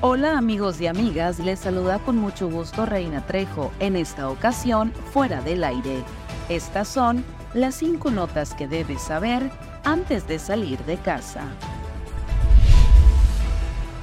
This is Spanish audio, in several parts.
Hola amigos y amigas, les saluda con mucho gusto Reina Trejo, en esta ocasión fuera del aire. Estas son las cinco notas que debes saber antes de salir de casa.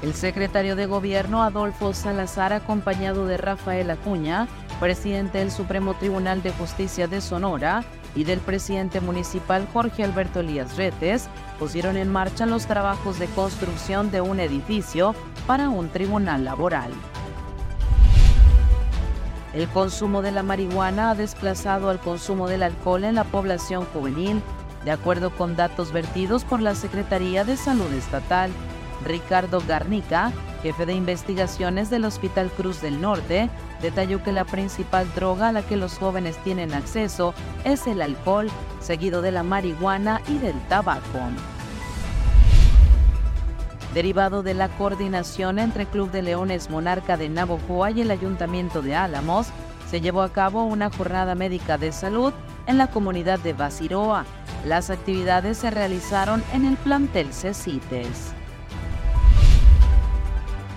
El secretario de Gobierno Adolfo Salazar, acompañado de Rafael Acuña, presidente del Supremo Tribunal de Justicia de Sonora, y del presidente municipal Jorge Alberto Elías Retes pusieron en marcha los trabajos de construcción de un edificio para un tribunal laboral. El consumo de la marihuana ha desplazado al consumo del alcohol en la población juvenil, de acuerdo con datos vertidos por la Secretaría de Salud Estatal. Ricardo Garnica, jefe de investigaciones del Hospital Cruz del Norte, detalló que la principal droga a la que los jóvenes tienen acceso es el alcohol, seguido de la marihuana y del tabaco. Derivado de la coordinación entre Club de Leones Monarca de Navojoa y el Ayuntamiento de Álamos, se llevó a cabo una jornada médica de salud en la comunidad de Basiroa. Las actividades se realizaron en el plantel CECITES.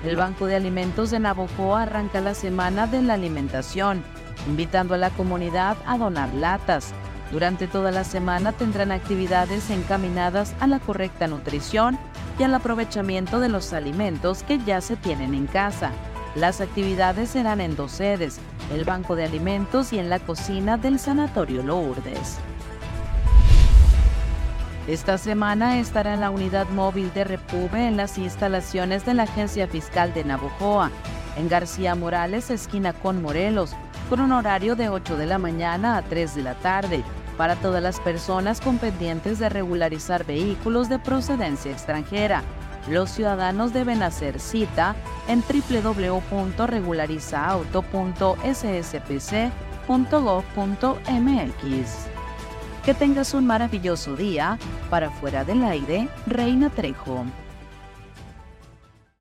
El Banco de Alimentos de Navojoa arranca la Semana de la Alimentación, invitando a la comunidad a donar latas. Durante toda la semana tendrán actividades encaminadas a la correcta nutrición y al aprovechamiento de los alimentos que ya se tienen en casa. Las actividades serán en dos sedes, el Banco de Alimentos y en la cocina del Sanatorio Lourdes. Esta semana estará en la unidad móvil de Repube en las instalaciones de la Agencia Fiscal de Navojoa, en García Morales, esquina con Morelos, con un horario de 8 de la mañana a 3 de la tarde, para todas las personas con pendientes de regularizar vehículos de procedencia extranjera. Los ciudadanos deben hacer cita en www.regularizauto.sspc.gov.mx. Que tengas un maravilloso día. Para fuera del aire, Reina Trejo.